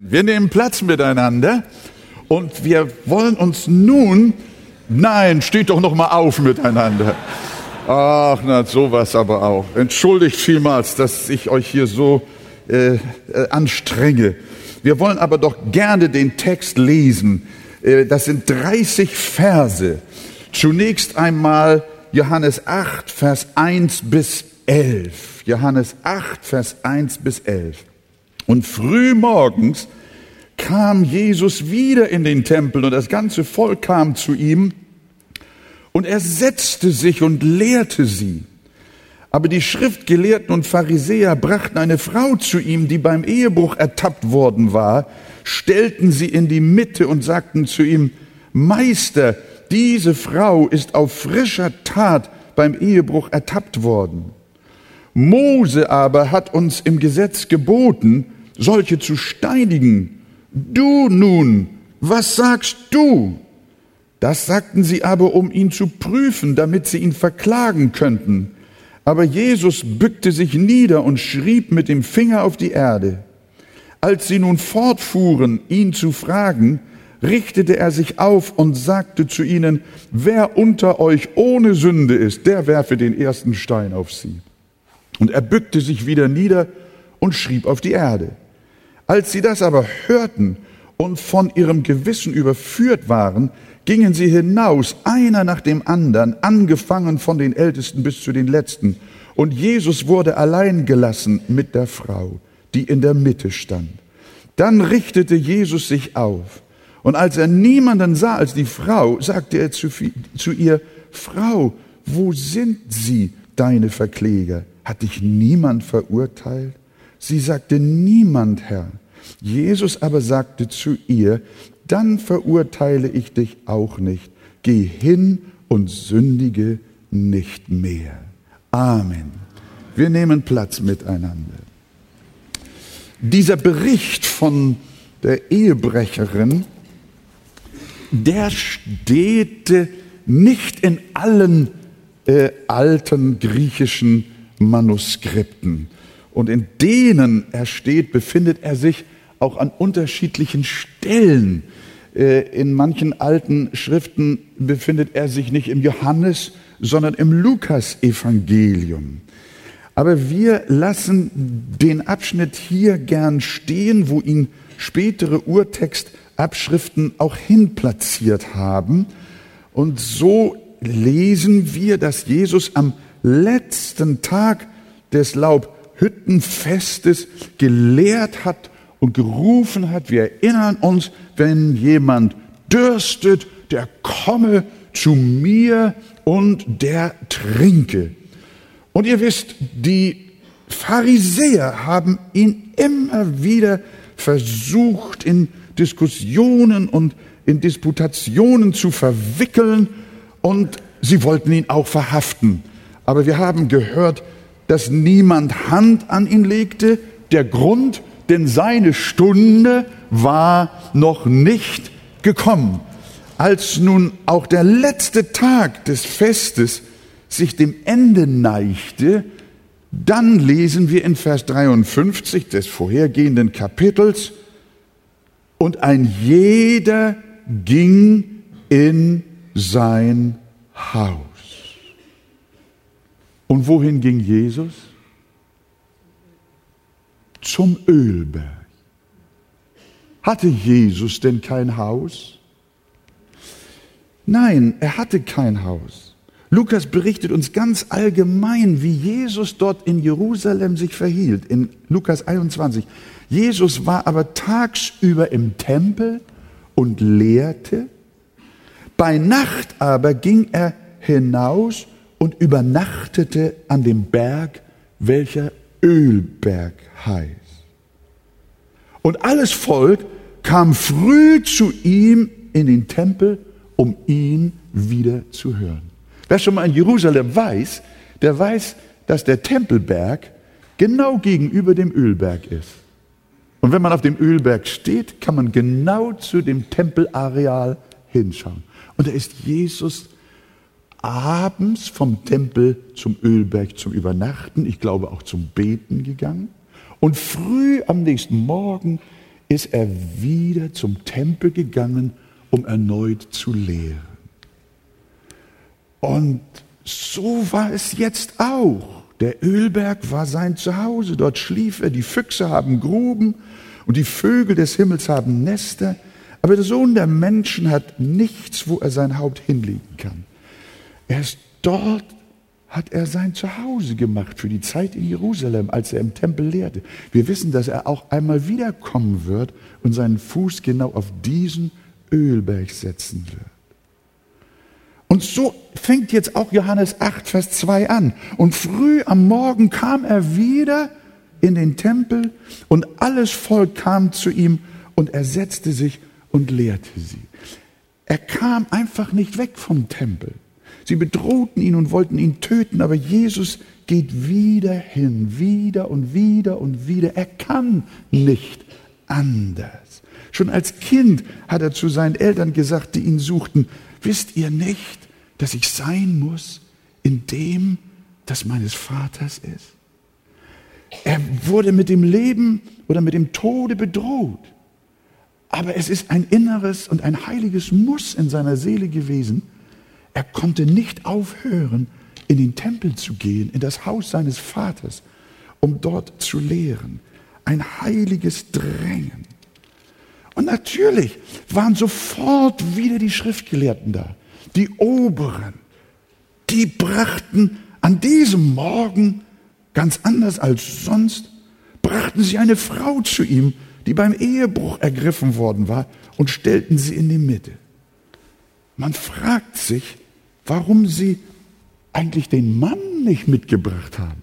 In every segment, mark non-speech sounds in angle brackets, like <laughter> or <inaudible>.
Wir nehmen Platz miteinander und wir wollen uns nun, nein, steht doch noch mal auf miteinander. Ach, na, sowas aber auch. Entschuldigt vielmals, dass ich euch hier so äh, äh, anstrenge. Wir wollen aber doch gerne den Text lesen. Äh, das sind 30 Verse. Zunächst einmal Johannes 8, Vers 1 bis 11. Johannes 8, Vers 1 bis 11. Und früh morgens kam Jesus wieder in den Tempel und das ganze Volk kam zu ihm und er setzte sich und lehrte sie. Aber die Schriftgelehrten und Pharisäer brachten eine Frau zu ihm, die beim Ehebruch ertappt worden war, stellten sie in die Mitte und sagten zu ihm, Meister, diese Frau ist auf frischer Tat beim Ehebruch ertappt worden. Mose aber hat uns im Gesetz geboten, solche zu steinigen. Du nun, was sagst du? Das sagten sie aber, um ihn zu prüfen, damit sie ihn verklagen könnten. Aber Jesus bückte sich nieder und schrieb mit dem Finger auf die Erde. Als sie nun fortfuhren, ihn zu fragen, richtete er sich auf und sagte zu ihnen, wer unter euch ohne Sünde ist, der werfe den ersten Stein auf sie. Und er bückte sich wieder nieder und schrieb auf die Erde. Als sie das aber hörten und von ihrem Gewissen überführt waren, gingen sie hinaus, einer nach dem anderen, angefangen von den Ältesten bis zu den Letzten. Und Jesus wurde allein gelassen mit der Frau, die in der Mitte stand. Dann richtete Jesus sich auf. Und als er niemanden sah als die Frau, sagte er zu, zu ihr, Frau, wo sind sie, deine Verkläger? Hat dich niemand verurteilt? Sie sagte, niemand, Herr. Jesus aber sagte zu ihr, dann verurteile ich dich auch nicht. Geh hin und sündige nicht mehr. Amen. Wir nehmen Platz miteinander. Dieser Bericht von der Ehebrecherin, der steht nicht in allen äh, alten griechischen Manuskripten. Und in denen er steht, befindet er sich auch an unterschiedlichen Stellen. Äh, in manchen alten Schriften befindet er sich nicht im Johannes, sondern im Lukas-Evangelium. Aber wir lassen den Abschnitt hier gern stehen, wo ihn spätere Urtextabschriften auch hinplatziert haben. Und so lesen wir, dass Jesus am letzten Tag des Laubhüttenfestes gelehrt hat und gerufen hat. Wir erinnern uns, wenn jemand dürstet, der komme zu mir und der trinke. Und ihr wisst, die Pharisäer haben ihn immer wieder versucht, in Diskussionen und in Disputationen zu verwickeln und sie wollten ihn auch verhaften. Aber wir haben gehört, dass niemand Hand an ihn legte. Der Grund, denn seine Stunde war noch nicht gekommen. Als nun auch der letzte Tag des Festes sich dem Ende neigte, dann lesen wir in Vers 53 des vorhergehenden Kapitels, und ein jeder ging in sein Haus. Und wohin ging Jesus? zum Ölberg. Hatte Jesus denn kein Haus? Nein, er hatte kein Haus. Lukas berichtet uns ganz allgemein, wie Jesus dort in Jerusalem sich verhielt, in Lukas 21. Jesus war aber tagsüber im Tempel und lehrte. Bei Nacht aber ging er hinaus und übernachtete an dem Berg, welcher Ölberg heißt. Und alles Volk kam früh zu ihm in den Tempel, um ihn wieder zu hören. Wer schon mal in Jerusalem weiß, der weiß, dass der Tempelberg genau gegenüber dem Ölberg ist. Und wenn man auf dem Ölberg steht, kann man genau zu dem Tempelareal hinschauen. Und da ist Jesus abends vom Tempel zum Ölberg zum Übernachten, ich glaube auch zum Beten gegangen. Und früh am nächsten Morgen ist er wieder zum Tempel gegangen, um erneut zu lehren. Und so war es jetzt auch. Der Ölberg war sein Zuhause, dort schlief er, die Füchse haben Gruben und die Vögel des Himmels haben Nester, aber der Sohn der Menschen hat nichts, wo er sein Haupt hinlegen kann. Erst dort hat er sein Zuhause gemacht für die Zeit in Jerusalem, als er im Tempel lehrte. Wir wissen, dass er auch einmal wiederkommen wird und seinen Fuß genau auf diesen Ölberg setzen wird. Und so fängt jetzt auch Johannes 8, Vers 2 an. Und früh am Morgen kam er wieder in den Tempel und alles Volk kam zu ihm und er setzte sich und lehrte sie. Er kam einfach nicht weg vom Tempel. Sie bedrohten ihn und wollten ihn töten, aber Jesus geht wieder hin, wieder und wieder und wieder. Er kann nicht anders. Schon als Kind hat er zu seinen Eltern gesagt, die ihn suchten, wisst ihr nicht, dass ich sein muss in dem, das meines Vaters ist? Er wurde mit dem Leben oder mit dem Tode bedroht. Aber es ist ein inneres und ein heiliges Muss in seiner Seele gewesen, er konnte nicht aufhören, in den Tempel zu gehen, in das Haus seines Vaters, um dort zu lehren. Ein heiliges Drängen. Und natürlich waren sofort wieder die Schriftgelehrten da, die Oberen. Die brachten an diesem Morgen, ganz anders als sonst, brachten sie eine Frau zu ihm, die beim Ehebruch ergriffen worden war, und stellten sie in die Mitte. Man fragt sich, warum sie eigentlich den Mann nicht mitgebracht haben.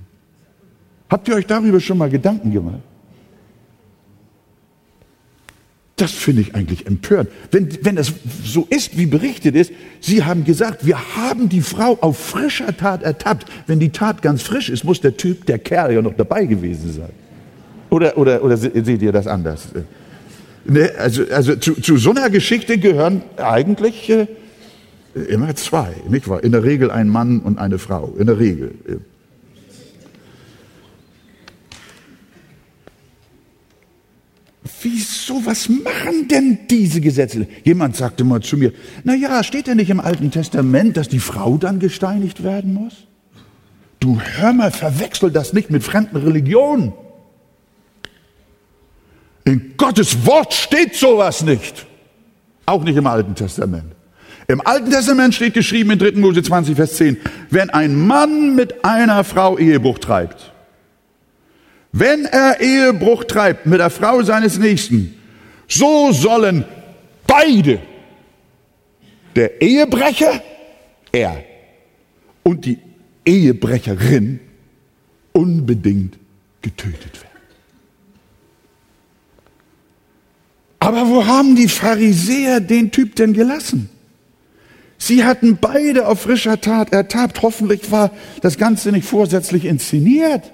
Habt ihr euch darüber schon mal Gedanken gemacht? Das finde ich eigentlich empörend. Wenn, wenn es so ist, wie berichtet ist, Sie haben gesagt, wir haben die Frau auf frischer Tat ertappt. Wenn die Tat ganz frisch ist, muss der Typ, der Kerl ja noch dabei gewesen sein. Oder, oder, oder seht ihr das anders? Ne, also also zu, zu so einer Geschichte gehören eigentlich äh, Immer zwei, nicht wahr? In der Regel ein Mann und eine Frau, in der Regel. Wieso, was machen denn diese Gesetze? Jemand sagte mal zu mir, na ja, steht denn nicht im Alten Testament, dass die Frau dann gesteinigt werden muss? Du hör mal, verwechsel das nicht mit fremden Religionen. In Gottes Wort steht sowas nicht. Auch nicht im Alten Testament. Im Alten Testament steht geschrieben in 3. Mose 20, Vers 10, wenn ein Mann mit einer Frau Ehebruch treibt, wenn er Ehebruch treibt mit der Frau seines Nächsten, so sollen beide, der Ehebrecher, er und die Ehebrecherin, unbedingt getötet werden. Aber wo haben die Pharisäer den Typ denn gelassen? Sie hatten beide auf frischer Tat ertappt. Hoffentlich war das Ganze nicht vorsätzlich inszeniert.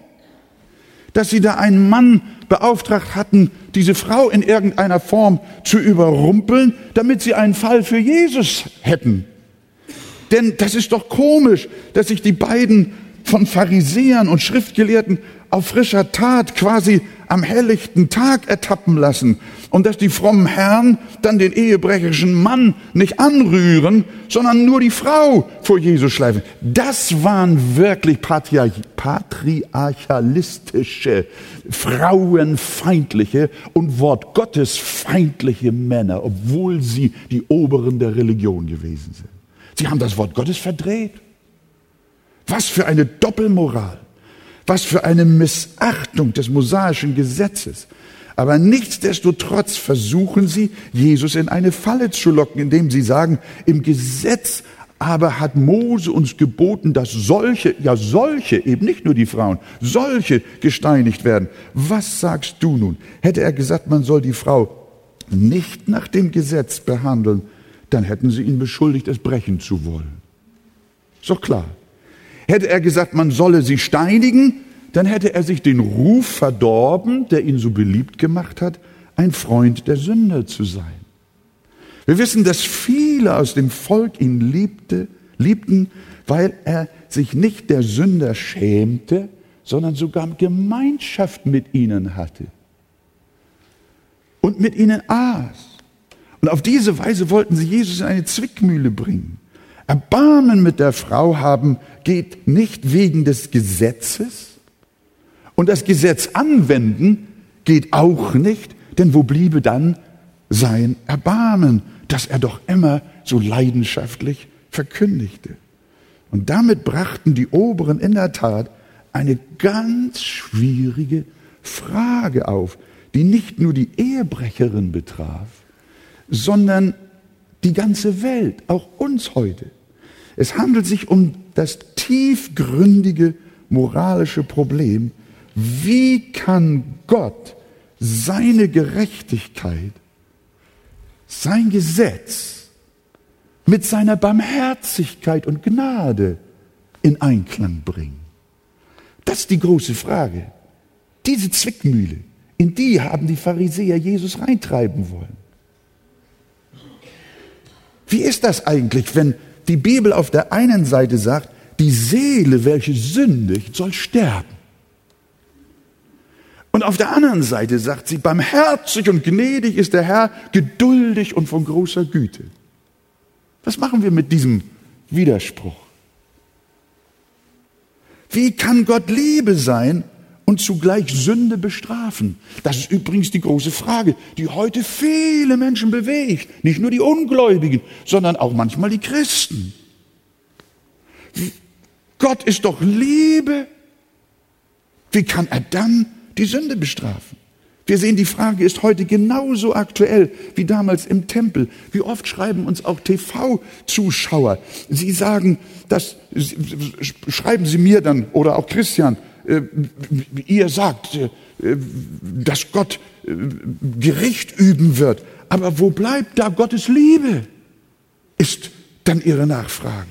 Dass sie da einen Mann beauftragt hatten, diese Frau in irgendeiner Form zu überrumpeln, damit sie einen Fall für Jesus hätten. Denn das ist doch komisch, dass sich die beiden von Pharisäern und Schriftgelehrten auf frischer Tat quasi am helllichten Tag ertappen lassen und dass die frommen Herren dann den ehebrecherischen Mann nicht anrühren, sondern nur die Frau vor Jesus schleifen. Das waren wirklich patriarchalistische, frauenfeindliche und Wort Gottes feindliche Männer, obwohl sie die Oberen der Religion gewesen sind. Sie haben das Wort Gottes verdreht. Was für eine Doppelmoral. Was für eine Missachtung des mosaischen Gesetzes. Aber nichtsdestotrotz versuchen sie, Jesus in eine Falle zu locken, indem sie sagen, im Gesetz aber hat Mose uns geboten, dass solche, ja solche, eben nicht nur die Frauen, solche gesteinigt werden. Was sagst du nun? Hätte er gesagt, man soll die Frau nicht nach dem Gesetz behandeln, dann hätten sie ihn beschuldigt, es brechen zu wollen. Ist doch klar. Hätte er gesagt, man solle sie steinigen, dann hätte er sich den Ruf verdorben, der ihn so beliebt gemacht hat, ein Freund der Sünder zu sein. Wir wissen, dass viele aus dem Volk ihn liebte, liebten, weil er sich nicht der Sünder schämte, sondern sogar Gemeinschaft mit ihnen hatte. und mit ihnen aß. Und auf diese Weise wollten sie Jesus in eine Zwickmühle bringen. Erbarmen mit der Frau haben geht nicht wegen des Gesetzes und das Gesetz anwenden geht auch nicht, denn wo bliebe dann sein Erbarmen, das er doch immer so leidenschaftlich verkündigte. Und damit brachten die Oberen in der Tat eine ganz schwierige Frage auf, die nicht nur die Ehebrecherin betraf, sondern die ganze Welt, auch uns heute. Es handelt sich um das tiefgründige moralische Problem, wie kann Gott seine Gerechtigkeit, sein Gesetz mit seiner Barmherzigkeit und Gnade in Einklang bringen? Das ist die große Frage. Diese Zwickmühle, in die haben die Pharisäer Jesus reintreiben wollen. Wie ist das eigentlich, wenn die Bibel auf der einen Seite sagt, die Seele, welche sündigt, soll sterben? Und auf der anderen Seite sagt sie, barmherzig und gnädig ist der Herr, geduldig und von großer Güte. Was machen wir mit diesem Widerspruch? Wie kann Gott Liebe sein und zugleich Sünde bestrafen? Das ist übrigens die große Frage, die heute viele Menschen bewegt. Nicht nur die Ungläubigen, sondern auch manchmal die Christen. Gott ist doch Liebe. Wie kann er dann die Sünde bestrafen? Wir sehen, die Frage ist heute genauso aktuell wie damals im Tempel. Wie oft schreiben uns auch TV-Zuschauer. Sie sagen, das schreiben Sie mir dann oder auch Christian, ihr sagt, äh, dass Gott äh, Gericht üben wird. Aber wo bleibt da Gottes Liebe? Ist dann Ihre Nachfrage.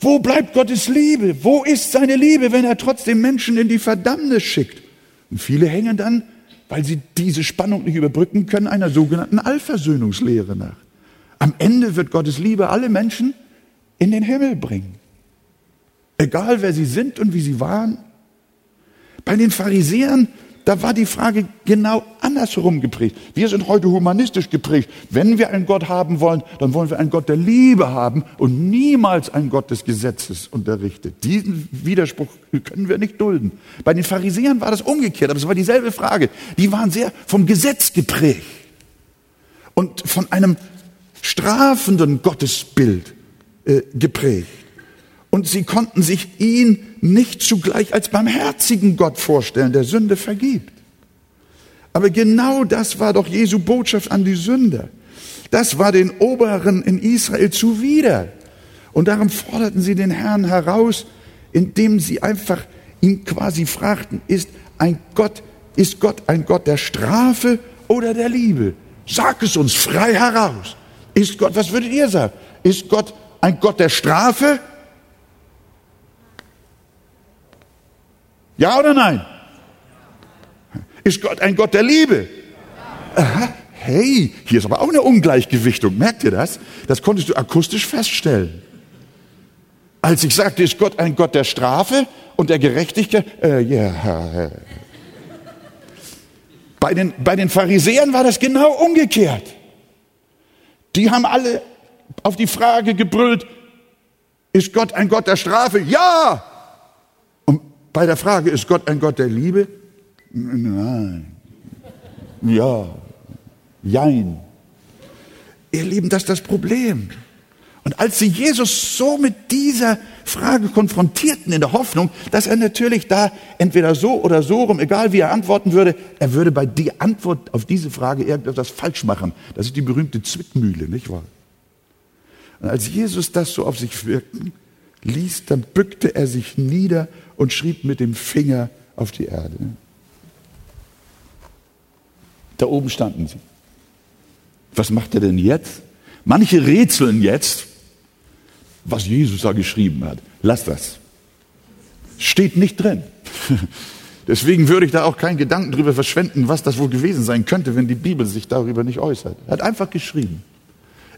Wo bleibt Gottes Liebe? Wo ist seine Liebe, wenn er trotzdem Menschen in die Verdammnis schickt? Und viele hängen dann, weil sie diese Spannung nicht überbrücken können, einer sogenannten Allversöhnungslehre nach. Am Ende wird Gottes Liebe alle Menschen in den Himmel bringen. Egal wer sie sind und wie sie waren. Bei den Pharisäern da war die Frage genau andersherum geprägt. Wir sind heute humanistisch geprägt. Wenn wir einen Gott haben wollen, dann wollen wir einen Gott der Liebe haben und niemals einen Gott des Gesetzes unterrichtet. Diesen Widerspruch können wir nicht dulden. Bei den Pharisäern war das umgekehrt, aber es war dieselbe Frage. Die waren sehr vom Gesetz geprägt und von einem strafenden Gottesbild äh, geprägt. Und sie konnten sich ihn nicht zugleich als barmherzigen Gott vorstellen, der Sünde vergibt. Aber genau das war doch Jesu Botschaft an die Sünder. Das war den Oberen in Israel zuwider. Und darum forderten sie den Herrn heraus, indem sie einfach ihn quasi fragten, ist ein Gott, ist Gott ein Gott der Strafe oder der Liebe? Sag es uns frei heraus. Ist Gott, was würdet ihr sagen? Ist Gott ein Gott der Strafe Ja oder nein? Ist Gott ein Gott der Liebe? Aha. Hey, hier ist aber auch eine Ungleichgewichtung. Merkt ihr das? Das konntest du akustisch feststellen. Als ich sagte, ist Gott ein Gott der Strafe und der Gerechtigkeit? Äh, ja. Bei den, bei den Pharisäern war das genau umgekehrt. Die haben alle auf die Frage gebrüllt, ist Gott ein Gott der Strafe? Ja! Bei der Frage, ist Gott ein Gott der Liebe? Nein. Ja. Jein. Ihr Lieben, das ist das Problem. Und als sie Jesus so mit dieser Frage konfrontierten, in der Hoffnung, dass er natürlich da entweder so oder so rum, egal wie er antworten würde, er würde bei der Antwort auf diese Frage irgendetwas falsch machen. Das ist die berühmte Zwickmühle, nicht wahr? Und als Jesus das so auf sich wirkten ließ, dann bückte er sich nieder und schrieb mit dem Finger auf die Erde. Da oben standen sie. Was macht er denn jetzt? Manche rätseln jetzt, was Jesus da geschrieben hat. Lass das. Steht nicht drin. <laughs> Deswegen würde ich da auch keinen Gedanken drüber verschwenden, was das wohl gewesen sein könnte, wenn die Bibel sich darüber nicht äußert. Er hat einfach geschrieben.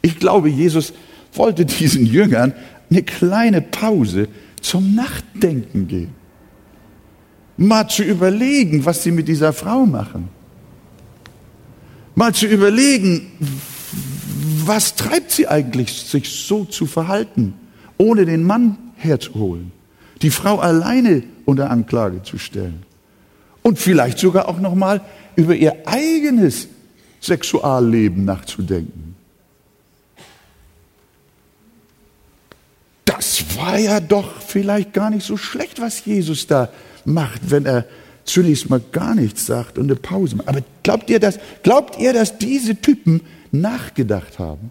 Ich glaube, Jesus wollte diesen Jüngern eine kleine Pause zum Nachdenken geben. Mal zu überlegen, was sie mit dieser Frau machen. mal zu überlegen, was treibt sie eigentlich, sich so zu verhalten, ohne den Mann herzuholen, die Frau alleine unter Anklage zu stellen und vielleicht sogar auch noch mal über ihr eigenes Sexualleben nachzudenken. Das war ja doch vielleicht gar nicht so schlecht, was Jesus da macht, wenn er zunächst mal gar nichts sagt und eine Pause macht. Aber glaubt ihr, dass, glaubt ihr, dass diese Typen nachgedacht haben?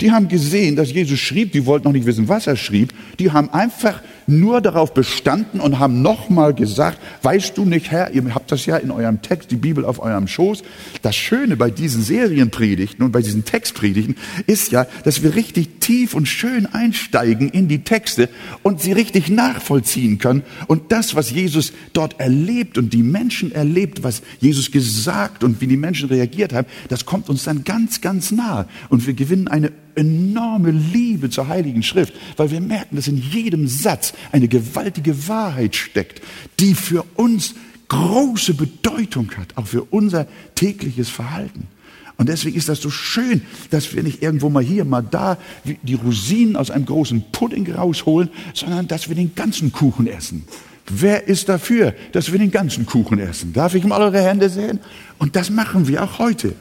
Die haben gesehen, dass Jesus schrieb, die wollten noch nicht wissen, was er schrieb. Die haben einfach nur darauf bestanden und haben nochmal gesagt, weißt du nicht, Herr, ihr habt das ja in eurem Text, die Bibel auf eurem Schoß. Das Schöne bei diesen Serienpredigten und bei diesen Textpredigten ist ja, dass wir richtig tief und schön einsteigen in die Texte und sie richtig nachvollziehen können. Und das, was Jesus dort erlebt und die Menschen erlebt, was Jesus gesagt und wie die Menschen reagiert haben, das kommt uns dann ganz, ganz nahe. Und wir gewinnen eine enorme Liebe zur Heiligen Schrift, weil wir merken, dass in jedem Satz eine gewaltige Wahrheit steckt, die für uns große Bedeutung hat, auch für unser tägliches Verhalten. Und deswegen ist das so schön, dass wir nicht irgendwo mal hier, mal da die Rosinen aus einem großen Pudding rausholen, sondern dass wir den ganzen Kuchen essen. Wer ist dafür, dass wir den ganzen Kuchen essen? Darf ich mal eure Hände sehen? Und das machen wir auch heute.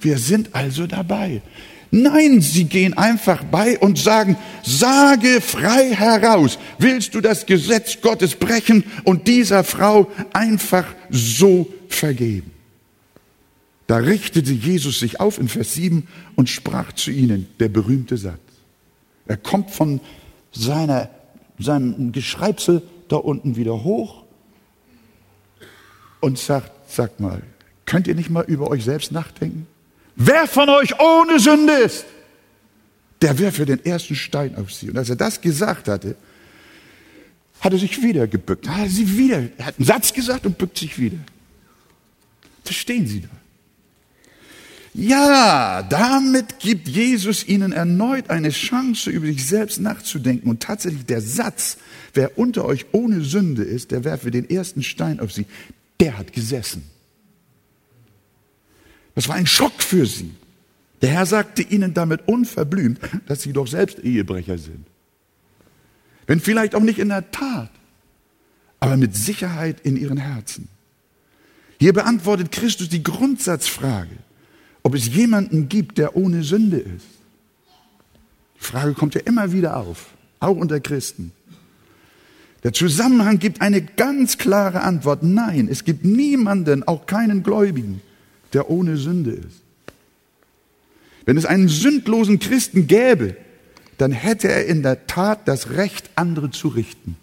Wir sind also dabei. Nein, sie gehen einfach bei und sagen, sage frei heraus, willst du das Gesetz Gottes brechen und dieser Frau einfach so vergeben? Da richtete Jesus sich auf in Vers 7 und sprach zu ihnen, der berühmte Satz. Er kommt von seiner, seinem Geschreibsel da unten wieder hoch und sagt, sagt mal, könnt ihr nicht mal über euch selbst nachdenken? Wer von euch ohne Sünde ist, der werfe den ersten Stein auf sie. Und als er das gesagt hatte, hat er sich wieder gebückt. Hat sie wieder, er hat einen Satz gesagt und bückt sich wieder. Verstehen Sie da? Ja, damit gibt Jesus ihnen erneut eine Chance, über sich selbst nachzudenken. Und tatsächlich der Satz, wer unter euch ohne Sünde ist, der werfe den ersten Stein auf sie, der hat gesessen. Das war ein Schock für sie. Der Herr sagte ihnen damit unverblümt, dass sie doch selbst Ehebrecher sind. Wenn vielleicht auch nicht in der Tat, aber mit Sicherheit in ihren Herzen. Hier beantwortet Christus die Grundsatzfrage, ob es jemanden gibt, der ohne Sünde ist. Die Frage kommt ja immer wieder auf, auch unter Christen. Der Zusammenhang gibt eine ganz klare Antwort. Nein, es gibt niemanden, auch keinen Gläubigen, der ohne Sünde ist. Wenn es einen sündlosen Christen gäbe, dann hätte er in der Tat das Recht, andere zu richten.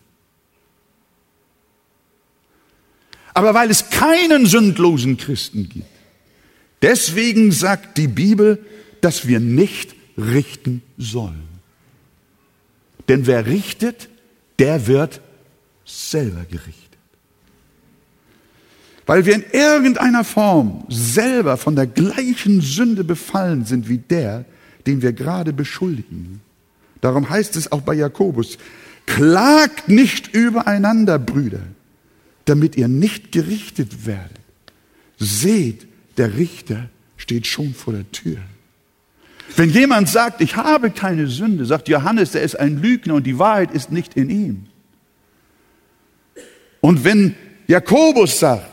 Aber weil es keinen sündlosen Christen gibt, deswegen sagt die Bibel, dass wir nicht richten sollen. Denn wer richtet, der wird selber gerichtet weil wir in irgendeiner Form selber von der gleichen Sünde befallen sind wie der, den wir gerade beschuldigen. Darum heißt es auch bei Jakobus, klagt nicht übereinander, Brüder, damit ihr nicht gerichtet werdet. Seht, der Richter steht schon vor der Tür. Wenn jemand sagt, ich habe keine Sünde, sagt Johannes, der ist ein Lügner und die Wahrheit ist nicht in ihm. Und wenn Jakobus sagt,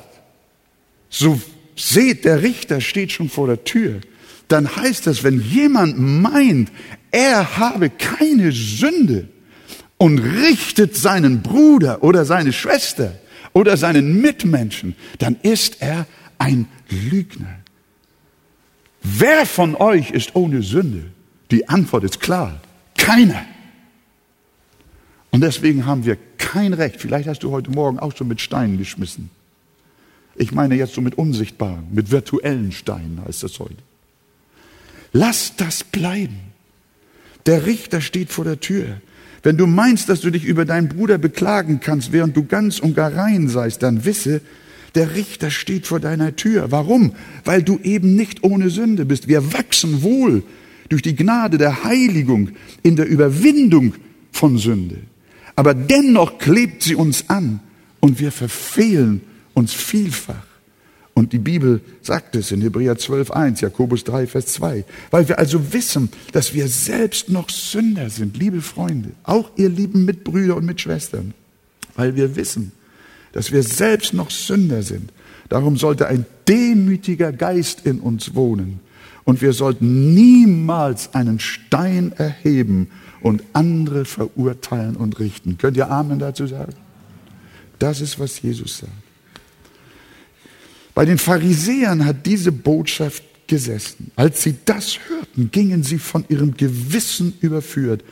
so seht, der Richter steht schon vor der Tür, dann heißt das, wenn jemand meint, er habe keine Sünde und richtet seinen Bruder oder seine Schwester oder seinen Mitmenschen, dann ist er ein Lügner. Wer von euch ist ohne Sünde? Die Antwort ist klar, keiner. Und deswegen haben wir kein Recht, vielleicht hast du heute Morgen auch schon mit Steinen geschmissen, ich meine jetzt so mit unsichtbaren, mit virtuellen Steinen heißt das heute. Lass das bleiben. Der Richter steht vor der Tür. Wenn du meinst, dass du dich über deinen Bruder beklagen kannst, während du ganz und gar rein seist, dann wisse, der Richter steht vor deiner Tür. Warum? Weil du eben nicht ohne Sünde bist. Wir wachsen wohl durch die Gnade der Heiligung in der Überwindung von Sünde. Aber dennoch klebt sie uns an und wir verfehlen uns vielfach Und die Bibel sagt es in Hebräer 12, 1, Jakobus 3, Vers 2. Weil wir also wissen, dass wir selbst noch Sünder sind, liebe Freunde, auch ihr lieben Mitbrüder und Mitschwestern. Weil wir wissen, dass wir selbst noch Sünder sind. Darum sollte ein demütiger Geist in uns wohnen. Und wir sollten niemals einen Stein erheben und andere verurteilen und richten. Könnt ihr Amen dazu sagen? Das ist, was Jesus sagt. Bei den Pharisäern hat diese Botschaft gesessen. Als sie das hörten, gingen sie von ihrem Gewissen überführt,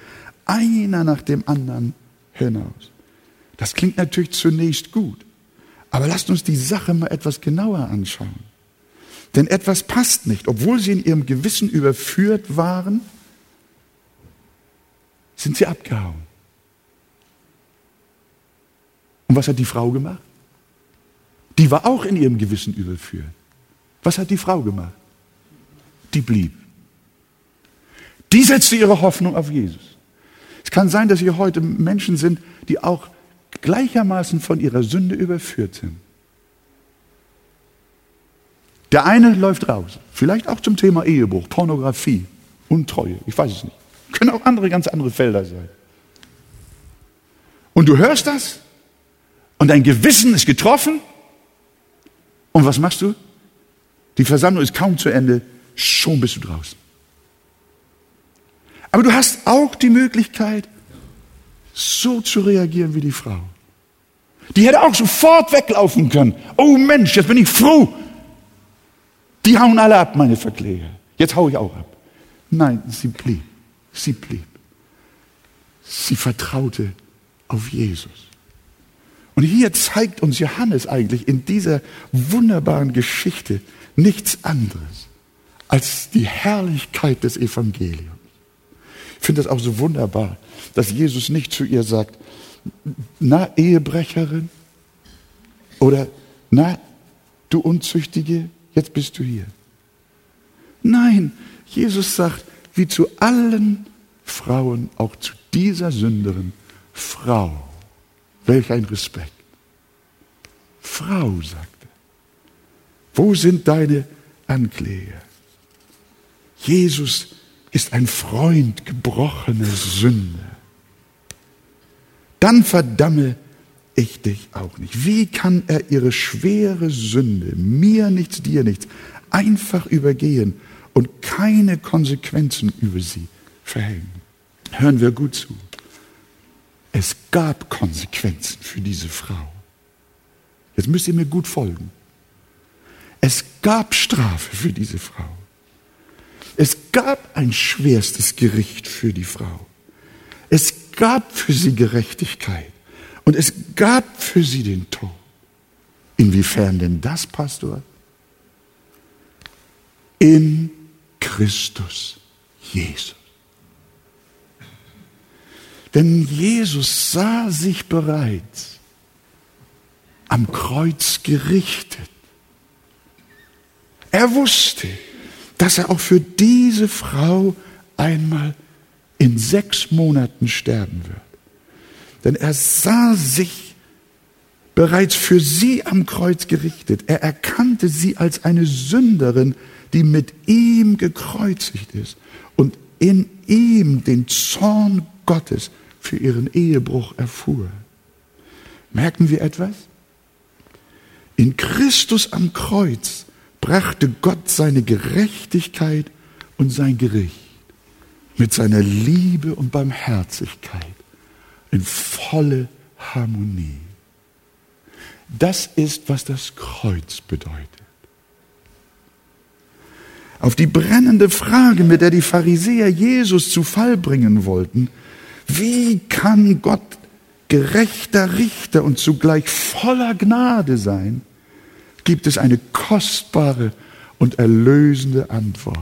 einer nach dem anderen hinaus. Das klingt natürlich zunächst gut, aber lasst uns die Sache mal etwas genauer anschauen. Denn etwas passt nicht. Obwohl sie in ihrem Gewissen überführt waren, sind sie abgehauen. Und was hat die Frau gemacht? Die war auch in ihrem Gewissen überführt. Was hat die Frau gemacht? Die blieb. Die setzte ihre Hoffnung auf Jesus. Es kann sein, dass hier heute Menschen sind, die auch gleichermaßen von ihrer Sünde überführt sind. Der eine läuft raus, vielleicht auch zum Thema Ehebruch, Pornografie, Untreue, ich weiß es nicht. Können auch andere, ganz andere Felder sein. Und du hörst das und dein Gewissen ist getroffen und was machst du? Die Versammlung ist kaum zu Ende, schon bist du draußen. Aber du hast auch die Möglichkeit, so zu reagieren wie die Frau. Die hätte auch sofort weglaufen können. Oh Mensch, jetzt bin ich froh. Die hauen alle ab, meine Verkläger. Jetzt hau ich auch ab. Nein, sie blieb. Sie blieb. Sie vertraute auf Jesus. Und hier zeigt uns Johannes eigentlich in dieser wunderbaren Geschichte nichts anderes als die Herrlichkeit des Evangeliums. Ich finde das auch so wunderbar, dass Jesus nicht zu ihr sagt, na Ehebrecherin oder na du Unzüchtige, jetzt bist du hier. Nein, Jesus sagt, wie zu allen Frauen, auch zu dieser Sünderin, Frau. Welch ein Respekt. Frau, sagte, wo sind deine Ankläger? Jesus ist ein Freund gebrochener Sünde. Dann verdamme ich dich auch nicht. Wie kann er ihre schwere Sünde, mir nichts, dir nichts, einfach übergehen und keine Konsequenzen über sie verhängen? Hören wir gut zu. Es gab Konsequenzen für diese Frau. Jetzt müsst ihr mir gut folgen. Es gab Strafe für diese Frau. Es gab ein schwerstes Gericht für die Frau. Es gab für sie Gerechtigkeit. Und es gab für sie den Tod. Inwiefern denn das, Pastor? In Christus Jesus. Denn Jesus sah sich bereits am Kreuz gerichtet. Er wusste, dass er auch für diese Frau einmal in sechs Monaten sterben wird. Denn er sah sich bereits für sie am Kreuz gerichtet. Er erkannte sie als eine Sünderin, die mit ihm gekreuzigt ist und in ihm den Zorn Gottes für ihren Ehebruch erfuhr. Merken wir etwas? In Christus am Kreuz brachte Gott seine Gerechtigkeit und sein Gericht mit seiner Liebe und Barmherzigkeit in volle Harmonie. Das ist, was das Kreuz bedeutet. Auf die brennende Frage, mit der die Pharisäer Jesus zu Fall bringen wollten, wie kann Gott gerechter Richter und zugleich voller Gnade sein, gibt es eine kostbare und erlösende Antwort.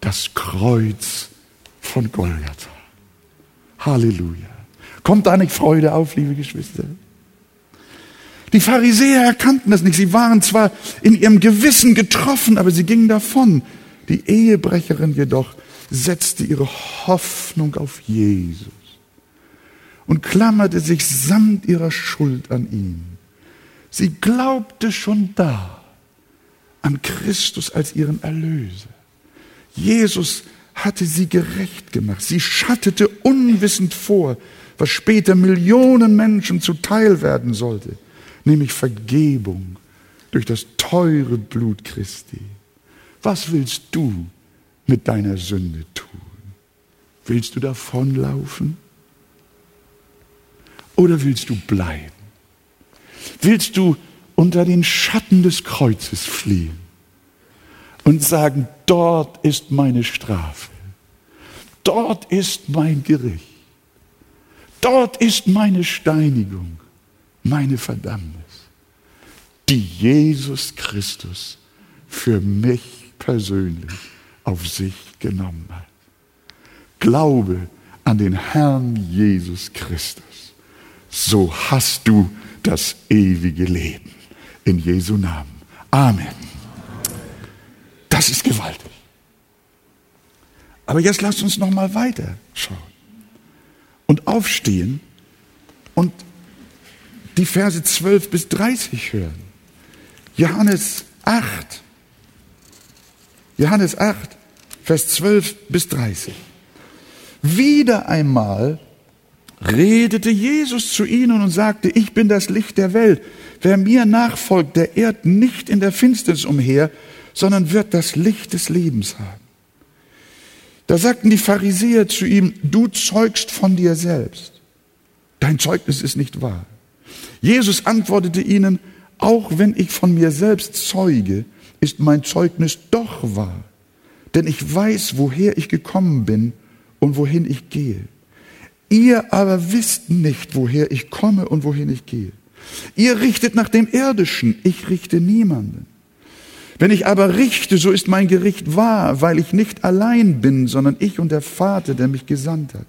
Das Kreuz von Golgatha. Halleluja. Kommt da nicht Freude auf, liebe Geschwister? Die Pharisäer erkannten das nicht. Sie waren zwar in ihrem Gewissen getroffen, aber sie gingen davon. Die Ehebrecherin jedoch setzte ihre Hoffnung auf Jesus und klammerte sich samt ihrer Schuld an ihn. Sie glaubte schon da, an Christus als ihren Erlöser. Jesus hatte sie gerecht gemacht. Sie schattete unwissend vor, was später Millionen Menschen zuteil werden sollte, nämlich Vergebung durch das teure Blut Christi. Was willst du mit deiner Sünde tun? Willst du davonlaufen? Oder willst du bleiben? Willst du unter den Schatten des Kreuzes fliehen und sagen, dort ist meine Strafe, dort ist mein Gericht, dort ist meine Steinigung, meine Verdammnis, die Jesus Christus für mich persönlich auf sich genommen hat. Glaube an den Herrn Jesus Christus, so hast du das ewige Leben. In Jesu Namen. Amen. Das ist gewaltig. Aber jetzt lasst uns noch mal weiter schauen und aufstehen und die Verse 12 bis 30 hören. Johannes 8. Johannes 8, Vers 12 bis 30. Wieder einmal redete Jesus zu ihnen und sagte, ich bin das Licht der Welt. Wer mir nachfolgt, der irrt nicht in der Finsternis umher, sondern wird das Licht des Lebens haben. Da sagten die Pharisäer zu ihm, du zeugst von dir selbst. Dein Zeugnis ist nicht wahr. Jesus antwortete ihnen, auch wenn ich von mir selbst zeuge, ist mein Zeugnis doch wahr. Denn ich weiß, woher ich gekommen bin und wohin ich gehe. Ihr aber wisst nicht, woher ich komme und wohin ich gehe. Ihr richtet nach dem Irdischen, ich richte niemanden. Wenn ich aber richte, so ist mein Gericht wahr, weil ich nicht allein bin, sondern ich und der Vater, der mich gesandt hat.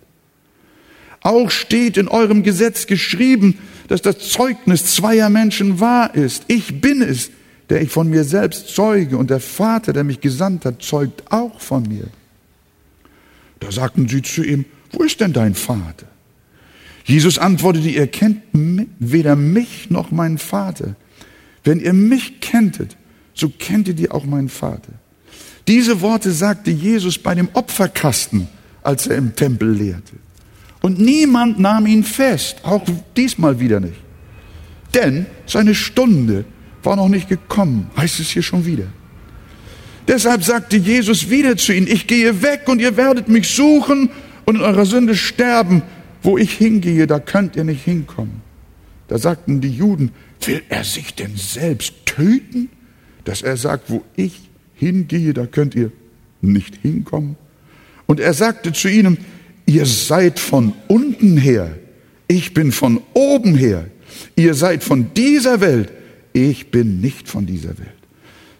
Auch steht in eurem Gesetz geschrieben, dass das Zeugnis zweier Menschen wahr ist. Ich bin es, der ich von mir selbst zeuge, und der Vater, der mich gesandt hat, zeugt auch von mir. Da sagten sie zu ihm, wo ist denn dein Vater? Jesus antwortete, ihr kennt weder mich noch meinen Vater. Wenn ihr mich kenntet, so kenntet ihr auch meinen Vater. Diese Worte sagte Jesus bei dem Opferkasten, als er im Tempel lehrte. Und niemand nahm ihn fest, auch diesmal wieder nicht. Denn seine Stunde war noch nicht gekommen, heißt es hier schon wieder. Deshalb sagte Jesus wieder zu ihnen, ich gehe weg und ihr werdet mich suchen und in eurer Sünde sterben. Wo ich hingehe, da könnt ihr nicht hinkommen. Da sagten die Juden, will er sich denn selbst töten? Dass er sagt, wo ich hingehe, da könnt ihr nicht hinkommen. Und er sagte zu ihnen, ihr seid von unten her, ich bin von oben her. Ihr seid von dieser Welt, ich bin nicht von dieser Welt.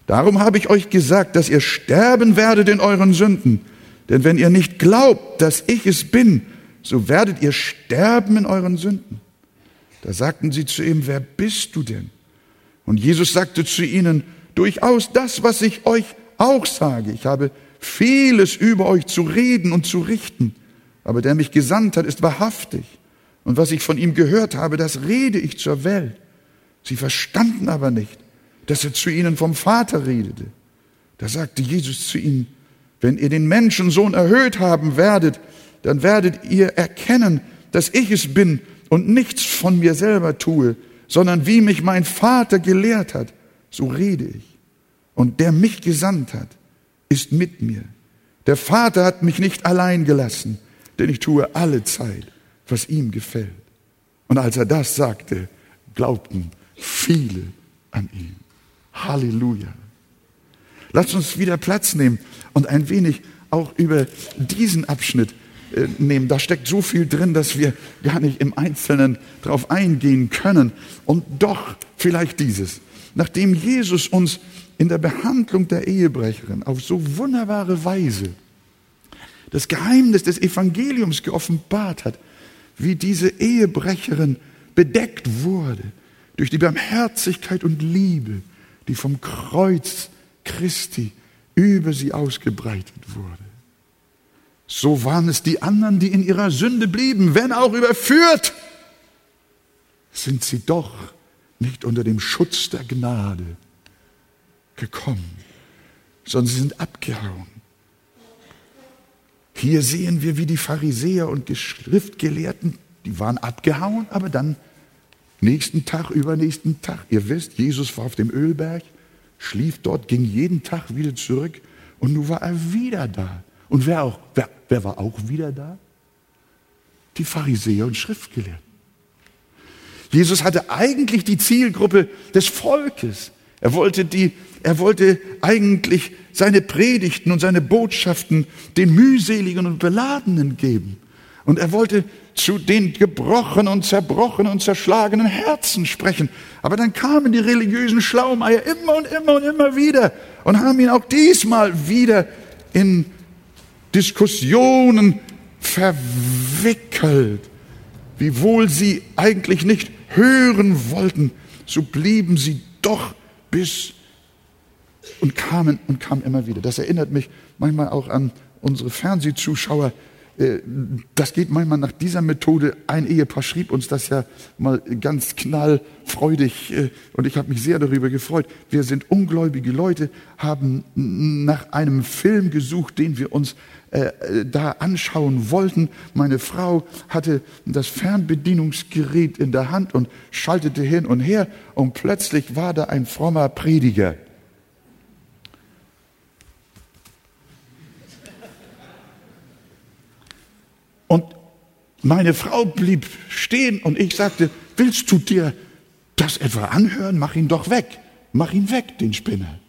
Darum habe ich euch gesagt, dass ihr sterben werdet in euren Sünden. Denn wenn ihr nicht glaubt, dass ich es bin, so werdet ihr sterben in euren Sünden. Da sagten sie zu ihm, wer bist du denn? Und Jesus sagte zu ihnen, durchaus das, was ich euch auch sage. Ich habe vieles über euch zu reden und zu richten. Aber der mich gesandt hat, ist wahrhaftig. Und was ich von ihm gehört habe, das rede ich zur Welt. Sie verstanden aber nicht, dass er zu ihnen vom Vater redete. Da sagte Jesus zu ihnen, wenn ihr den Menschensohn erhöht haben werdet, dann werdet ihr erkennen, dass ich es bin und nichts von mir selber tue, sondern wie mich mein Vater gelehrt hat, so rede ich. Und der mich gesandt hat, ist mit mir. Der Vater hat mich nicht allein gelassen, denn ich tue alle Zeit, was ihm gefällt. Und als er das sagte, glaubten viele an ihn. Halleluja. Lasst uns wieder Platz nehmen und ein wenig auch über diesen Abschnitt äh, nehmen. Da steckt so viel drin, dass wir gar nicht im Einzelnen darauf eingehen können. Und doch vielleicht dieses. Nachdem Jesus uns in der Behandlung der Ehebrecherin auf so wunderbare Weise das Geheimnis des Evangeliums geoffenbart hat, wie diese Ehebrecherin bedeckt wurde durch die Barmherzigkeit und Liebe, die vom Kreuz Christi über sie ausgebreitet wurde. So waren es die anderen, die in ihrer Sünde blieben, wenn auch überführt, sind sie doch nicht unter dem Schutz der Gnade gekommen, sondern sie sind abgehauen. Hier sehen wir, wie die Pharisäer und die Schriftgelehrten, die waren abgehauen, aber dann nächsten Tag, übernächsten Tag. Ihr wisst, Jesus war auf dem Ölberg, schlief dort, ging jeden Tag wieder zurück und nun war er wieder da. Und wer, auch, wer, wer war auch wieder da? Die Pharisäer und Schriftgelehrten. Jesus hatte eigentlich die Zielgruppe des Volkes. Er wollte, die, er wollte eigentlich seine Predigten und seine Botschaften den mühseligen und beladenen geben. Und er wollte zu den gebrochenen und zerbrochenen und zerschlagenen Herzen sprechen. Aber dann kamen die religiösen Schlaumeier immer und immer und immer wieder und haben ihn auch diesmal wieder in Diskussionen verwickelt. Wiewohl sie eigentlich nicht hören wollten, so blieben sie doch bis und kamen und kamen immer wieder. Das erinnert mich manchmal auch an unsere Fernsehzuschauer. Äh, das geht manchmal nach dieser Methode. Ein Ehepaar schrieb uns das ja mal ganz knallfreudig äh, und ich habe mich sehr darüber gefreut. Wir sind ungläubige Leute, haben nach einem Film gesucht, den wir uns äh, da anschauen wollten. Meine Frau hatte das Fernbedienungsgerät in der Hand und schaltete hin und her und plötzlich war da ein frommer Prediger. Und meine Frau blieb stehen und ich sagte, willst du dir das etwa anhören? Mach ihn doch weg. Mach ihn weg, den Spinner.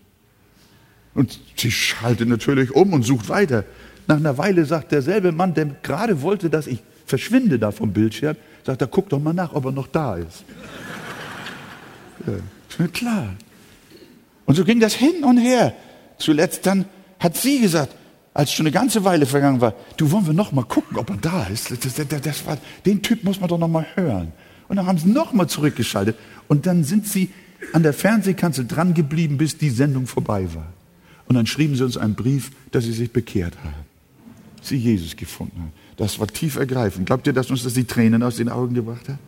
Und sie schaltet natürlich um und sucht weiter. Nach einer Weile sagt derselbe Mann, der gerade wollte, dass ich verschwinde da vom Bildschirm, sagt er, guck doch mal nach, ob er noch da ist. <laughs> ja, klar. Und so ging das hin und her. Zuletzt dann hat sie gesagt, als schon eine ganze Weile vergangen war, du wollen wir noch mal gucken, ob er da ist. Das, das, das war, den Typ muss man doch noch mal hören. Und dann haben sie noch mal zurückgeschaltet und dann sind sie an der Fernsehkanzel dran geblieben, bis die Sendung vorbei war. Und dann schrieben sie uns einen Brief, dass sie sich bekehrt haben sie Jesus gefunden haben. Das war tief ergreifend. Glaubt ihr, dass uns das die Tränen aus den Augen gebracht hat?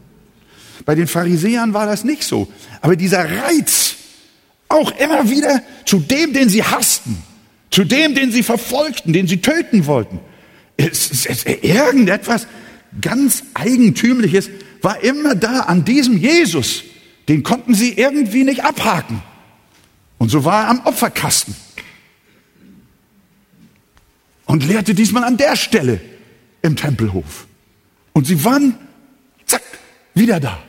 Bei den Pharisäern war das nicht so. Aber dieser Reiz, auch immer wieder zu dem, den sie hassten, zu dem, den sie verfolgten, den sie töten wollten, es, es, es, irgendetwas ganz Eigentümliches war immer da an diesem Jesus. Den konnten sie irgendwie nicht abhaken. Und so war er am Opferkasten und lehrte diesmal an der Stelle im Tempelhof. Und sie waren, zack, wieder da.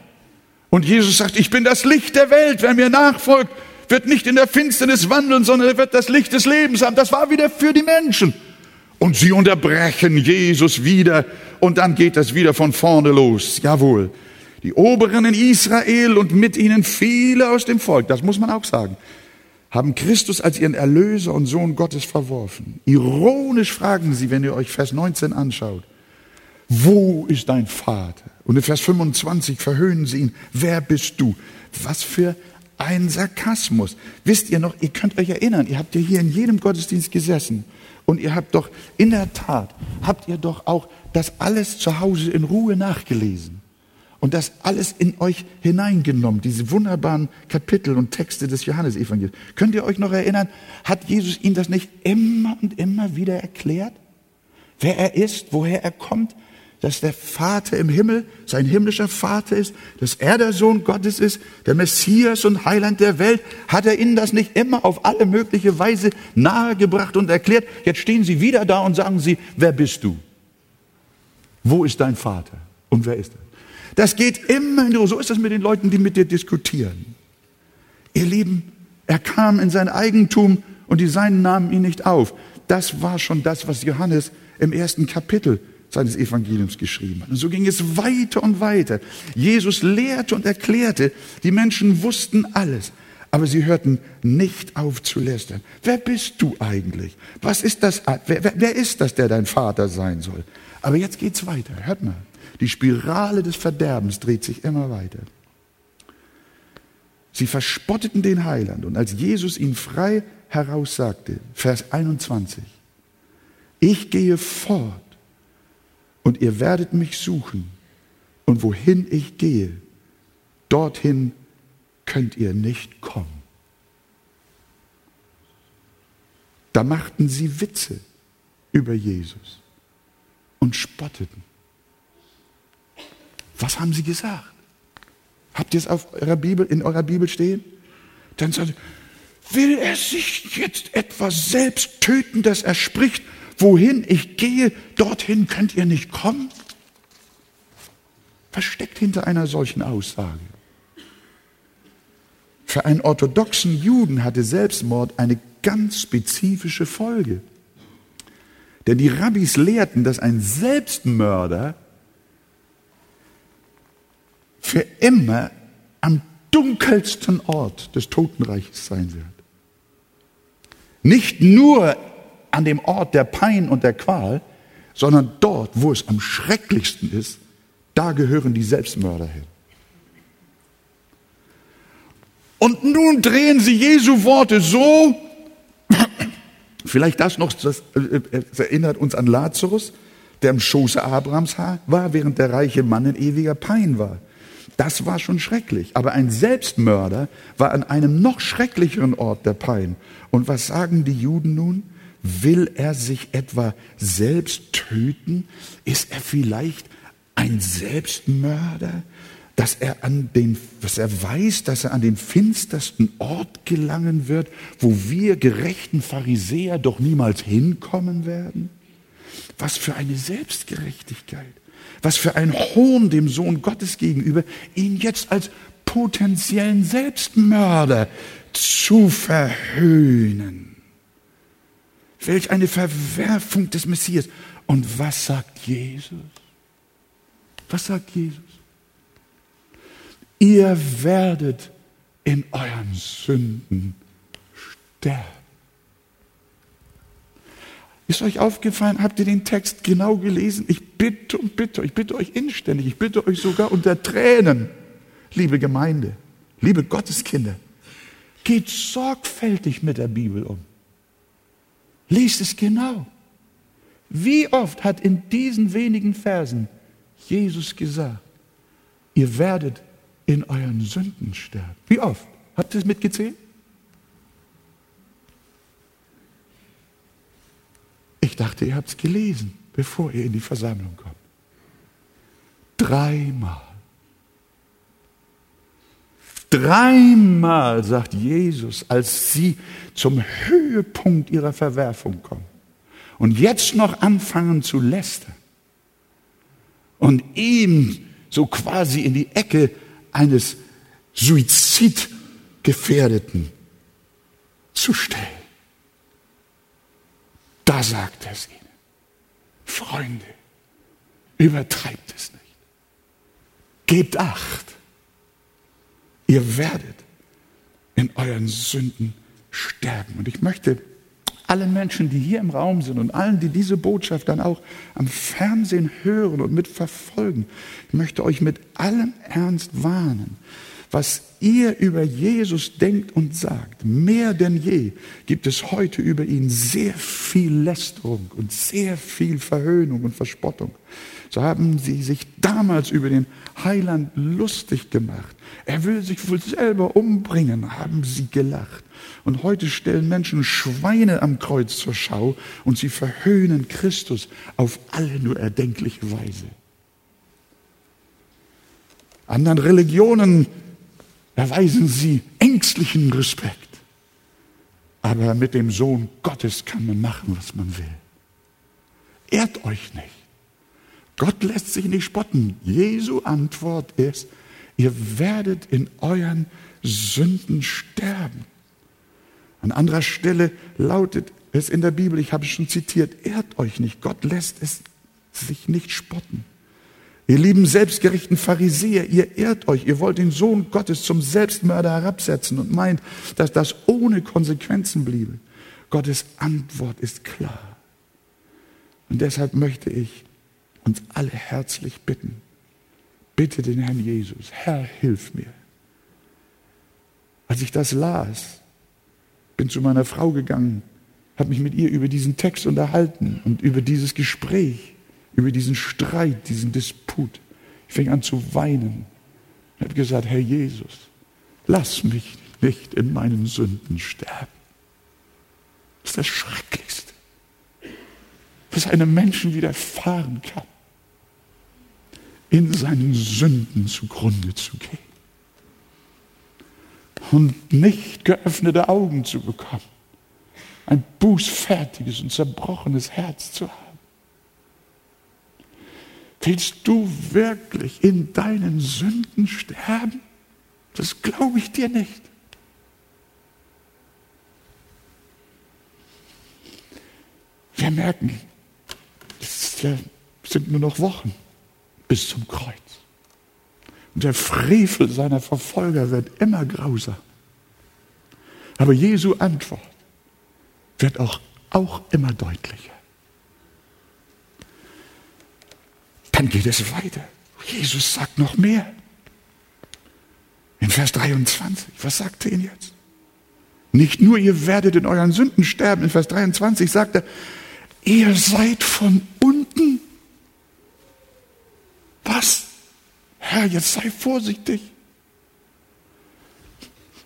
Und Jesus sagt, ich bin das Licht der Welt. Wer mir nachfolgt, wird nicht in der Finsternis wandeln, sondern er wird das Licht des Lebens haben. Das war wieder für die Menschen. Und sie unterbrechen Jesus wieder. Und dann geht das wieder von vorne los. Jawohl. Die Oberen in Israel und mit ihnen viele aus dem Volk. Das muss man auch sagen haben Christus als ihren Erlöser und Sohn Gottes verworfen. Ironisch fragen sie, wenn ihr euch Vers 19 anschaut, wo ist dein Vater? Und in Vers 25 verhöhnen sie ihn, wer bist du? Was für ein Sarkasmus. Wisst ihr noch, ihr könnt euch erinnern, ihr habt ja hier in jedem Gottesdienst gesessen und ihr habt doch in der Tat, habt ihr doch auch das alles zu Hause in Ruhe nachgelesen und das alles in euch hineingenommen, diese wunderbaren Kapitel und Texte des Johannesevangeliums. Könnt ihr euch noch erinnern, hat Jesus ihnen das nicht immer und immer wieder erklärt? Wer er ist, woher er kommt, dass der Vater im Himmel sein himmlischer Vater ist, dass er der Sohn Gottes ist, der Messias und Heiland der Welt, hat er ihnen das nicht immer auf alle mögliche Weise nahegebracht und erklärt? Jetzt stehen sie wieder da und sagen sie, wer bist du? Wo ist dein Vater? Und wer ist er? Das geht immer nur. So ist es mit den Leuten, die mit dir diskutieren. Ihr Lieben, er kam in sein Eigentum und die Seinen nahmen ihn nicht auf. Das war schon das, was Johannes im ersten Kapitel seines Evangeliums geschrieben hat. Und so ging es weiter und weiter. Jesus lehrte und erklärte. Die Menschen wussten alles. Aber sie hörten nicht auf zu lästern. Wer bist du eigentlich? Was ist das? Wer, wer, wer ist das, der dein Vater sein soll? Aber jetzt geht's weiter. Hört mal. Die Spirale des Verderbens dreht sich immer weiter. Sie verspotteten den Heiland und als Jesus ihn frei heraus sagte, Vers 21, ich gehe fort und ihr werdet mich suchen und wohin ich gehe, dorthin könnt ihr nicht kommen. Da machten sie Witze über Jesus und spotteten. Was haben sie gesagt? Habt ihr es auf eurer Bibel, in eurer Bibel stehen? Dann sagt will er sich jetzt etwas selbst töten, dass er spricht, wohin ich gehe, dorthin könnt ihr nicht kommen? Was steckt hinter einer solchen Aussage? Für einen orthodoxen Juden hatte Selbstmord eine ganz spezifische Folge. Denn die Rabbis lehrten, dass ein Selbstmörder für immer am dunkelsten Ort des Totenreiches sein wird. Nicht nur an dem Ort der Pein und der Qual, sondern dort, wo es am schrecklichsten ist, da gehören die Selbstmörder hin. Und nun drehen sie Jesu Worte so, <coughs> vielleicht das noch, das, äh, das erinnert uns an Lazarus, der im Schoße Abrahams war, während der reiche Mann in ewiger Pein war. Das war schon schrecklich. Aber ein Selbstmörder war an einem noch schrecklicheren Ort der Pein. Und was sagen die Juden nun? Will er sich etwa selbst töten? Ist er vielleicht ein Selbstmörder, dass er an den, dass er weiß, dass er an den finstersten Ort gelangen wird, wo wir gerechten Pharisäer doch niemals hinkommen werden? Was für eine Selbstgerechtigkeit. Was für ein Hohn dem Sohn Gottes gegenüber, ihn jetzt als potenziellen Selbstmörder zu verhöhnen. Welch eine Verwerfung des Messias. Und was sagt Jesus? Was sagt Jesus? Ihr werdet in euren Sünden sterben. Ist euch aufgefallen, habt ihr den Text genau gelesen? Ich bitte und bitte, ich bitte euch inständig, ich bitte euch sogar unter Tränen, liebe Gemeinde, liebe Gotteskinder, geht sorgfältig mit der Bibel um. Lest es genau. Wie oft hat in diesen wenigen Versen Jesus gesagt, ihr werdet in euren Sünden sterben? Wie oft? Habt ihr es mitgezählt? Ich dachte, ihr habt es gelesen, bevor ihr in die Versammlung kommt. Dreimal. Dreimal sagt Jesus, als sie zum Höhepunkt ihrer Verwerfung kommen und jetzt noch anfangen zu lästern und ihn so quasi in die Ecke eines Suizidgefährdeten zu stellen. Da sagt er es ihnen. Freunde, übertreibt es nicht. Gebt acht. Ihr werdet in euren Sünden sterben. Und ich möchte allen Menschen, die hier im Raum sind und allen, die diese Botschaft dann auch am Fernsehen hören und mitverfolgen, ich möchte euch mit allem Ernst warnen, was ihr über Jesus denkt und sagt, mehr denn je gibt es heute über ihn sehr viel Lästerung und sehr viel Verhöhnung und Verspottung. So haben sie sich damals über den Heiland lustig gemacht. Er will sich wohl selber umbringen, haben sie gelacht. Und heute stellen Menschen Schweine am Kreuz zur Schau und sie verhöhnen Christus auf alle nur erdenkliche Weise. Anderen Religionen erweisen sie ängstlichen Respekt. Aber mit dem Sohn Gottes kann man machen, was man will. Ehrt euch nicht. Gott lässt sich nicht spotten. Jesu Antwort ist, ihr werdet in euren Sünden sterben. An anderer Stelle lautet es in der Bibel, ich habe es schon zitiert, ehrt euch nicht. Gott lässt es sich nicht spotten. Ihr lieben selbstgerechten Pharisäer, ihr ehrt euch, ihr wollt den Sohn Gottes zum Selbstmörder herabsetzen und meint, dass das ohne Konsequenzen bliebe. Gottes Antwort ist klar. Und deshalb möchte ich uns alle herzlich bitten, bitte den Herrn Jesus, Herr, hilf mir. Als ich das las, bin zu meiner Frau gegangen, habe mich mit ihr über diesen Text unterhalten und über dieses Gespräch über diesen Streit, diesen Disput. Ich fing an zu weinen. Ich habe gesagt, Herr Jesus, lass mich nicht in meinen Sünden sterben. Das ist das Schrecklichste, was einem Menschen widerfahren kann, in seinen Sünden zugrunde zu gehen und nicht geöffnete Augen zu bekommen, ein bußfertiges und zerbrochenes Herz zu haben. Willst du wirklich in deinen Sünden sterben? Das glaube ich dir nicht. Wir merken, es sind nur noch Wochen bis zum Kreuz. Und der Frevel seiner Verfolger wird immer grauser. Aber Jesu Antwort wird auch, auch immer deutlicher. Dann geht es weiter. Jesus sagt noch mehr. In Vers 23, was sagt er ihn jetzt? Nicht nur ihr werdet in euren Sünden sterben, in Vers 23 sagt er, ihr seid von unten. Was? Herr, jetzt sei vorsichtig.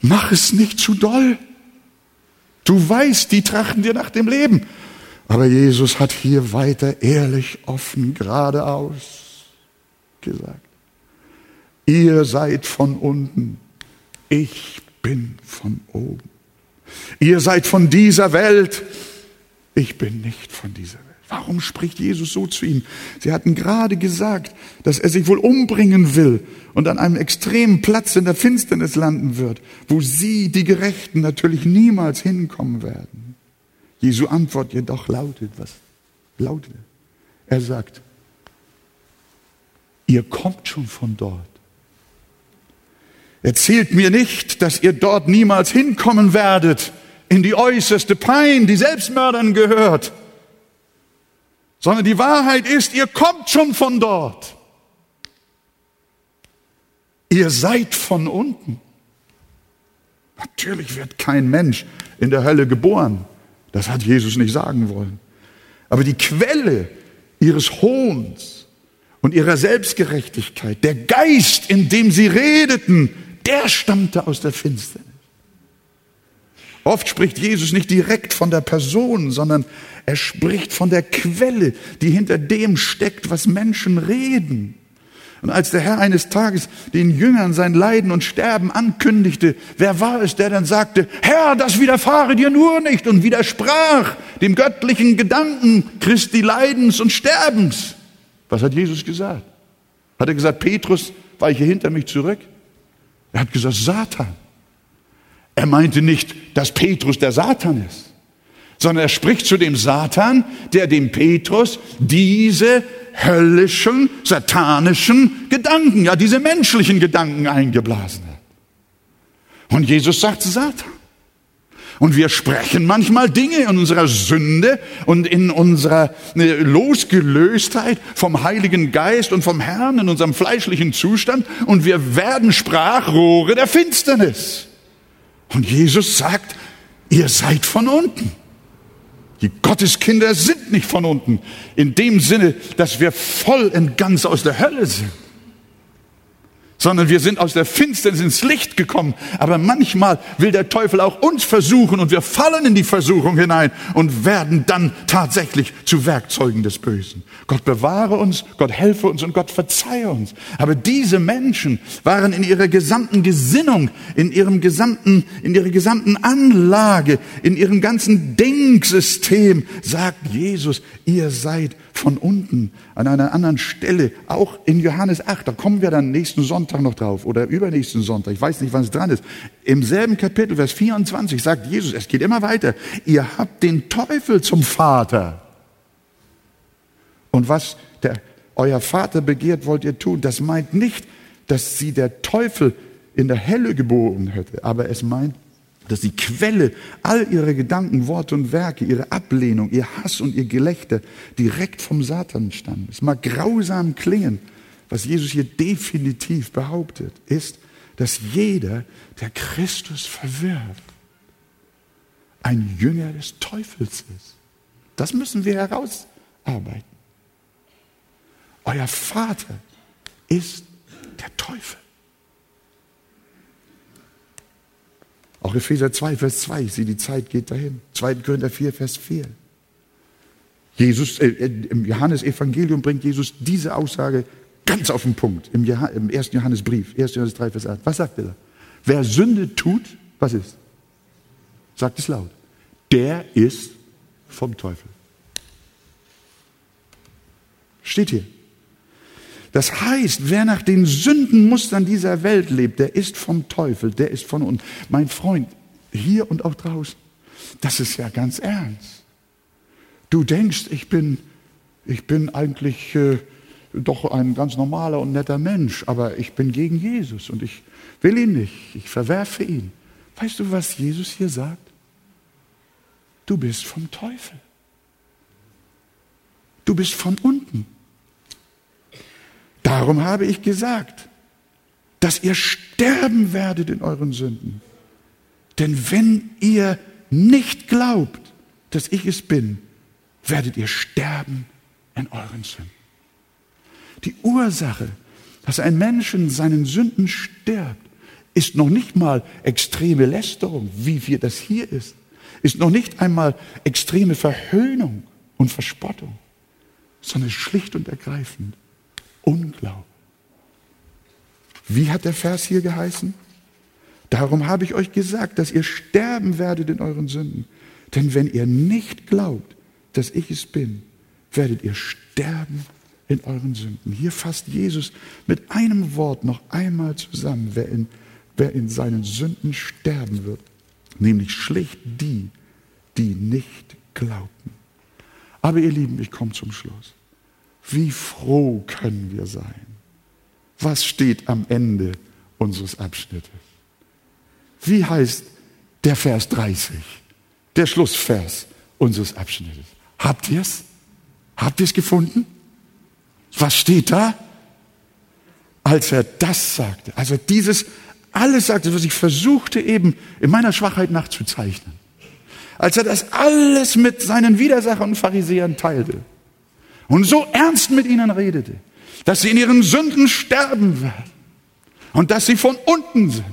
Mach es nicht zu doll. Du weißt, die trachten dir nach dem Leben. Aber Jesus hat hier weiter ehrlich, offen, geradeaus gesagt. Ihr seid von unten, ich bin von oben. Ihr seid von dieser Welt, ich bin nicht von dieser Welt. Warum spricht Jesus so zu ihnen? Sie hatten gerade gesagt, dass er sich wohl umbringen will und an einem extremen Platz in der Finsternis landen wird, wo sie, die Gerechten, natürlich niemals hinkommen werden. Jesu Antwort jedoch lautet, was lautet? Er sagt, ihr kommt schon von dort. Erzählt mir nicht, dass ihr dort niemals hinkommen werdet, in die äußerste Pein, die Selbstmördern gehört sondern die Wahrheit ist, ihr kommt schon von dort. Ihr seid von unten. Natürlich wird kein Mensch in der Hölle geboren. Das hat Jesus nicht sagen wollen. Aber die Quelle ihres Hohns und ihrer Selbstgerechtigkeit, der Geist, in dem sie redeten, der stammte aus der Finsternis. Oft spricht Jesus nicht direkt von der Person, sondern er spricht von der Quelle, die hinter dem steckt, was Menschen reden. Und als der Herr eines Tages den Jüngern sein Leiden und Sterben ankündigte, wer war es, der dann sagte, Herr, das widerfahre dir nur nicht und widersprach dem göttlichen Gedanken Christi Leidens und Sterbens. Was hat Jesus gesagt? Hat er gesagt, Petrus, weiche hinter mich zurück? Er hat gesagt, Satan. Er meinte nicht, dass Petrus der Satan ist, sondern er spricht zu dem Satan, der dem Petrus diese höllischen, satanischen Gedanken, ja diese menschlichen Gedanken eingeblasen hat. Und Jesus sagt Satan. Und wir sprechen manchmal Dinge in unserer Sünde und in unserer äh, Losgelöstheit vom Heiligen Geist und vom Herrn in unserem fleischlichen Zustand und wir werden Sprachrohre der Finsternis. Und Jesus sagt, ihr seid von unten. Die Gotteskinder sind nicht von unten, in dem Sinne, dass wir voll und ganz aus der Hölle sind sondern wir sind aus der Finsternis ins Licht gekommen. Aber manchmal will der Teufel auch uns versuchen und wir fallen in die Versuchung hinein und werden dann tatsächlich zu Werkzeugen des Bösen. Gott bewahre uns, Gott helfe uns und Gott verzeihe uns. Aber diese Menschen waren in ihrer gesamten Gesinnung, in ihrem gesamten, in ihrer gesamten Anlage, in ihrem ganzen Denksystem, sagt Jesus, ihr seid von unten an einer anderen Stelle, auch in Johannes 8, da kommen wir dann nächsten Sonntag noch drauf oder übernächsten Sonntag, ich weiß nicht, wann es dran ist. Im selben Kapitel, Vers 24, sagt Jesus, es geht immer weiter, ihr habt den Teufel zum Vater. Und was der, euer Vater begehrt, wollt ihr tun. Das meint nicht, dass sie der Teufel in der Helle geboren hätte, aber es meint, dass die Quelle all ihrer Gedanken, Worte und Werke, ihre Ablehnung, ihr Hass und ihr Gelächter direkt vom Satan stammen. Es mag grausam klingen, was Jesus hier definitiv behauptet, ist, dass jeder, der Christus verwirft, ein Jünger des Teufels ist. Das müssen wir herausarbeiten. Euer Vater ist der Teufel. Auch Epheser 2, Vers 2, ich sehe, die Zeit geht dahin. 2. Korinther 4, Vers 4. Jesus, äh, Im Johannesevangelium bringt Jesus diese Aussage ganz auf den Punkt. Im, Johann, im 1. Johannesbrief, 1. Johannes 3, Vers 8. Was sagt er da? Wer Sünde tut, was ist? Sagt es laut. Der ist vom Teufel. Steht hier. Das heißt, wer nach den Sündenmustern dieser Welt lebt, der ist vom Teufel, der ist von uns. Mein Freund, hier und auch draußen, das ist ja ganz ernst. Du denkst, ich bin, ich bin eigentlich äh, doch ein ganz normaler und netter Mensch, aber ich bin gegen Jesus und ich will ihn nicht, ich verwerfe ihn. Weißt du, was Jesus hier sagt? Du bist vom Teufel. Du bist von unten. Darum habe ich gesagt, dass ihr sterben werdet in euren Sünden. Denn wenn ihr nicht glaubt, dass ich es bin, werdet ihr sterben in euren Sünden. Die Ursache, dass ein Mensch in seinen Sünden stirbt, ist noch nicht mal extreme Lästerung, wie wir das hier ist, ist noch nicht einmal extreme Verhöhnung und Verspottung, sondern schlicht und ergreifend Unglaube. Wie hat der Vers hier geheißen? Darum habe ich euch gesagt, dass ihr sterben werdet in euren Sünden. Denn wenn ihr nicht glaubt, dass ich es bin, werdet ihr sterben in euren Sünden. Hier fasst Jesus mit einem Wort noch einmal zusammen, wer in, wer in seinen Sünden sterben wird, nämlich schlicht die, die nicht glaubten. Aber ihr Lieben, ich komme zum Schluss. Wie froh können wir sein? Was steht am Ende unseres Abschnittes? Wie heißt der Vers 30, der Schlussvers unseres Abschnittes? Habt ihr es? Habt ihr es gefunden? Was steht da? Als er das sagte, also dieses alles sagte, was ich versuchte eben in meiner Schwachheit nachzuzeichnen. Als er das alles mit seinen Widersachern und Pharisäern teilte und so ernst mit ihnen redete, dass sie in ihren Sünden sterben werden und dass sie von unten sind.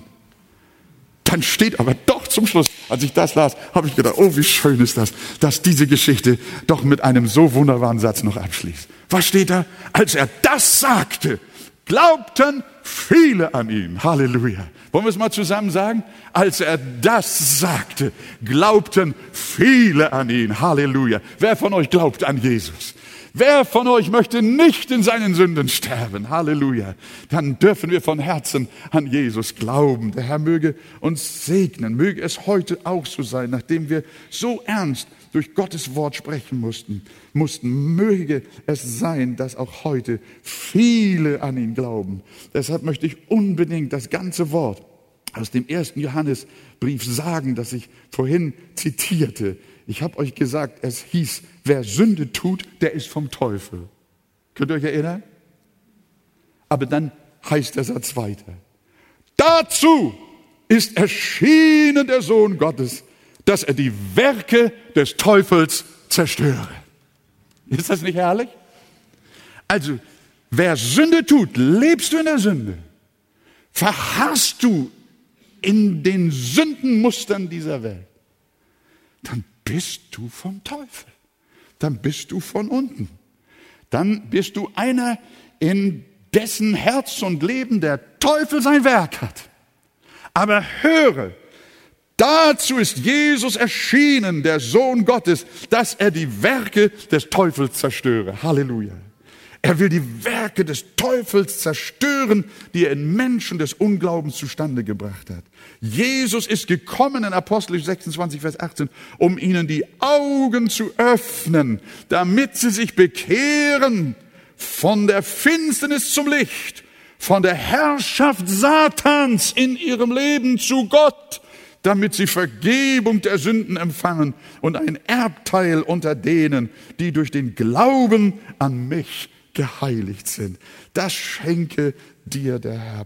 Dann steht aber doch zum Schluss, als ich das las, habe ich gedacht, oh, wie schön ist das, dass diese Geschichte doch mit einem so wunderbaren Satz noch abschließt. Was steht da? Als er das sagte, glaubten viele an ihn. Halleluja. Wollen wir es mal zusammen sagen? Als er das sagte, glaubten viele an ihn. Halleluja. Wer von euch glaubt an Jesus? Wer von euch möchte nicht in seinen Sünden sterben? Halleluja. Dann dürfen wir von Herzen an Jesus glauben. Der Herr möge uns segnen. Möge es heute auch so sein, nachdem wir so ernst durch Gottes Wort sprechen mussten, mussten, möge es sein, dass auch heute viele an ihn glauben. Deshalb möchte ich unbedingt das ganze Wort aus dem ersten Johannesbrief sagen, das ich vorhin zitierte. Ich habe euch gesagt, es hieß, wer Sünde tut, der ist vom Teufel. Könnt ihr euch erinnern? Aber dann heißt der Satz weiter. Dazu ist erschienen der Sohn Gottes, dass er die Werke des Teufels zerstöre. Ist das nicht herrlich? Also, wer Sünde tut, lebst du in der Sünde, verharrst du in den Sündenmustern dieser Welt, dann bist du vom Teufel. Dann bist du von unten. Dann bist du einer, in dessen Herz und Leben der Teufel sein Werk hat. Aber höre, dazu ist Jesus erschienen, der Sohn Gottes, dass er die Werke des Teufels zerstöre. Halleluja. Er will die Werke des Teufels zerstören, die er in Menschen des Unglaubens zustande gebracht hat. Jesus ist gekommen in Apostel 26, Vers 18, um ihnen die Augen zu öffnen, damit sie sich bekehren von der Finsternis zum Licht, von der Herrschaft Satans in ihrem Leben zu Gott, damit sie Vergebung der Sünden empfangen und ein Erbteil unter denen, die durch den Glauben an mich geheiligt sind. Das schenke dir der Herr.